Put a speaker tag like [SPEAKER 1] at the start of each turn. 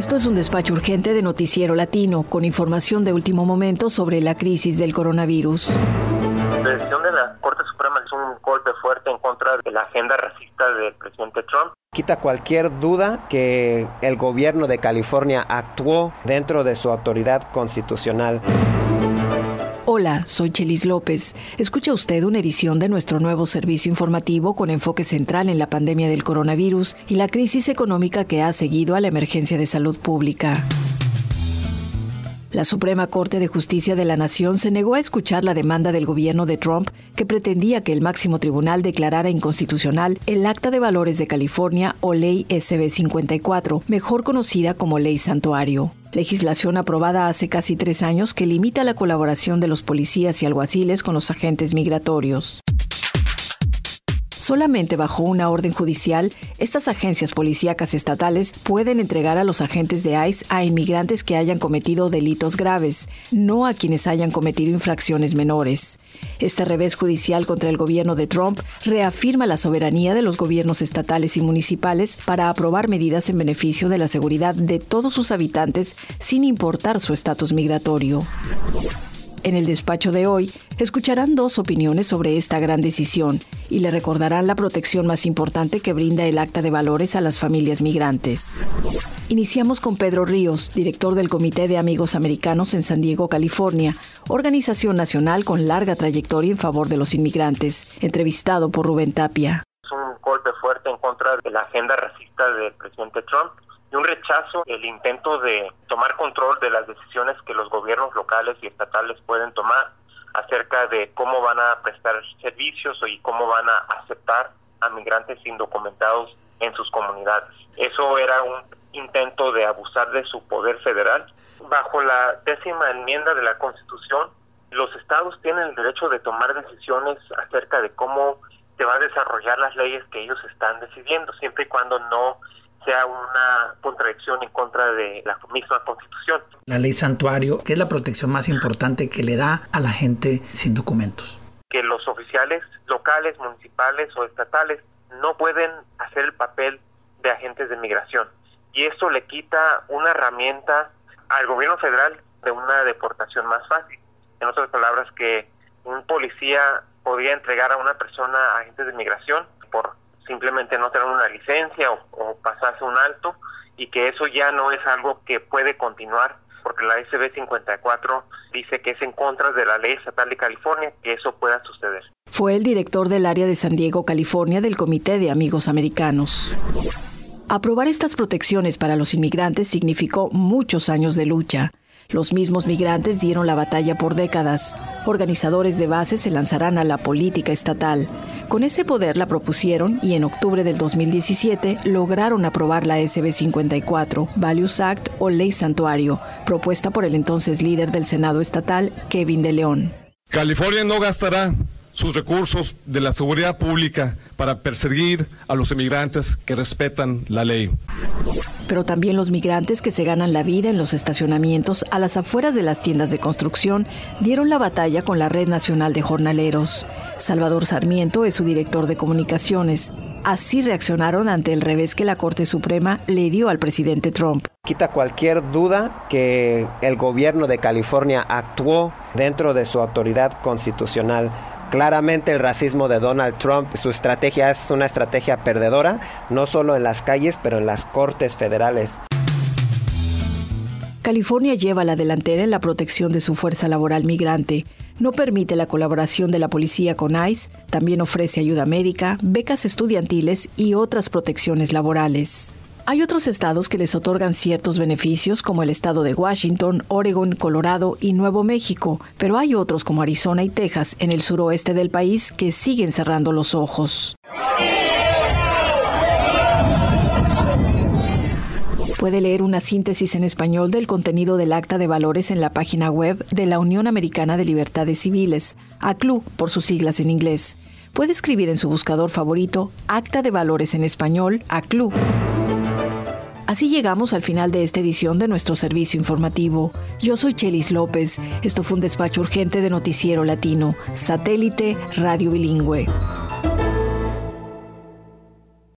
[SPEAKER 1] Esto es un despacho urgente de Noticiero Latino con información de último momento sobre la crisis del coronavirus.
[SPEAKER 2] La decisión de la Corte Suprema es un golpe fuerte en contra de la agenda racista del presidente Trump.
[SPEAKER 3] Quita cualquier duda que el gobierno de California actuó dentro de su autoridad constitucional.
[SPEAKER 1] Hola, soy Chelis López. Escucha usted una edición de nuestro nuevo servicio informativo con enfoque central en la pandemia del coronavirus y la crisis económica que ha seguido a la emergencia de salud pública. La Suprema Corte de Justicia de la Nación se negó a escuchar la demanda del gobierno de Trump que pretendía que el máximo tribunal declarara inconstitucional el Acta de Valores de California o Ley SB 54, mejor conocida como Ley Santuario. Legislación aprobada hace casi tres años que limita la colaboración de los policías y alguaciles con los agentes migratorios. Solamente bajo una orden judicial, estas agencias policíacas estatales pueden entregar a los agentes de ICE a inmigrantes que hayan cometido delitos graves, no a quienes hayan cometido infracciones menores. Este revés judicial contra el gobierno de Trump reafirma la soberanía de los gobiernos estatales y municipales para aprobar medidas en beneficio de la seguridad de todos sus habitantes sin importar su estatus migratorio. En el despacho de hoy, escucharán dos opiniones sobre esta gran decisión y le recordarán la protección más importante que brinda el Acta de Valores a las familias migrantes. Iniciamos con Pedro Ríos, director del Comité de Amigos Americanos en San Diego, California, organización nacional con larga trayectoria en favor de los inmigrantes, entrevistado por Rubén Tapia.
[SPEAKER 2] Es un golpe fuerte en contra de la agenda racista del presidente Trump y un rechazo el intento de tomar control de las decisiones que los gobiernos locales y estatales pueden tomar acerca de cómo van a prestar servicios y cómo van a aceptar a migrantes indocumentados en sus comunidades. Eso era un intento de abusar de su poder federal. Bajo la décima enmienda de la Constitución, los estados tienen el derecho de tomar decisiones acerca de cómo se va a desarrollar las leyes que ellos están decidiendo, siempre y cuando no sea una contradicción en contra de la misma constitución.
[SPEAKER 4] La ley santuario, que es la protección más importante que le da a la gente sin documentos.
[SPEAKER 2] Que los oficiales locales, municipales o estatales no pueden hacer el papel de agentes de migración. Y esto le quita una herramienta al gobierno federal de una deportación más fácil. En otras palabras, que un policía podría entregar a una persona a agentes de migración por simplemente no tener una licencia o, pasarse un alto y que eso ya no es algo que puede continuar porque la SB 54 dice que es en contra de la ley estatal de California que eso pueda suceder.
[SPEAKER 1] Fue el director del área de San Diego, California, del Comité de Amigos Americanos. Aprobar estas protecciones para los inmigrantes significó muchos años de lucha. Los mismos migrantes dieron la batalla por décadas. Organizadores de base se lanzarán a la política estatal. Con ese poder la propusieron y en octubre del 2017 lograron aprobar la SB 54, Values Act o Ley Santuario, propuesta por el entonces líder del Senado estatal, Kevin de León.
[SPEAKER 5] California no gastará sus recursos de la seguridad pública para perseguir a los inmigrantes que respetan la ley
[SPEAKER 1] pero también los migrantes que se ganan la vida en los estacionamientos a las afueras de las tiendas de construcción dieron la batalla con la Red Nacional de Jornaleros. Salvador Sarmiento es su director de comunicaciones. Así reaccionaron ante el revés que la Corte Suprema le dio al presidente Trump.
[SPEAKER 3] Quita cualquier duda que el gobierno de California actuó dentro de su autoridad constitucional Claramente el racismo de Donald Trump, su estrategia es una estrategia perdedora, no solo en las calles, pero en las cortes federales.
[SPEAKER 1] California lleva la delantera en la protección de su fuerza laboral migrante. No permite la colaboración de la policía con ICE, también ofrece ayuda médica, becas estudiantiles y otras protecciones laborales. Hay otros estados que les otorgan ciertos beneficios, como el estado de Washington, Oregon, Colorado y Nuevo México, pero hay otros como Arizona y Texas en el suroeste del país que siguen cerrando los ojos. Puede leer una síntesis en español del contenido del Acta de Valores en la página web de la Unión Americana de Libertades Civiles, ACLU por sus siglas en inglés. Puede escribir en su buscador favorito Acta de Valores en español, ACLU. Así llegamos al final de esta edición de nuestro servicio informativo. Yo soy Chelis López. Esto fue un despacho urgente de Noticiero Latino, satélite radio bilingüe.